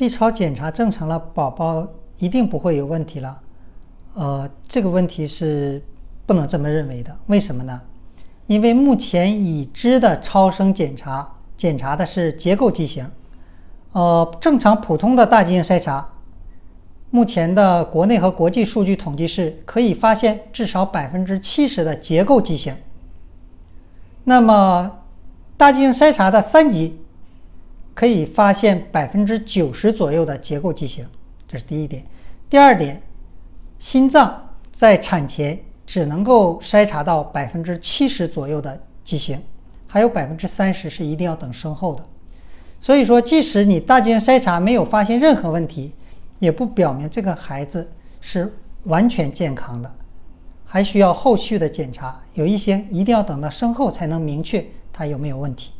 B 超检查正常了，宝宝一定不会有问题了。呃，这个问题是不能这么认为的。为什么呢？因为目前已知的超声检查检查的是结构畸形，呃，正常普通的大基因筛查，目前的国内和国际数据统计是可以发现至少百分之七十的结构畸形。那么大基因筛查的三级可以发现百分之九十左右的结构畸形，这是第一点。第二点，心脏在产前只能够筛查到百分之七十左右的畸形，还有百分之三十是一定要等生后的。所以说，即使你大畸形筛查没有发现任何问题，也不表明这个孩子是完全健康的，还需要后续的检查。有一些一定要等到生后才能明确他有没有问题。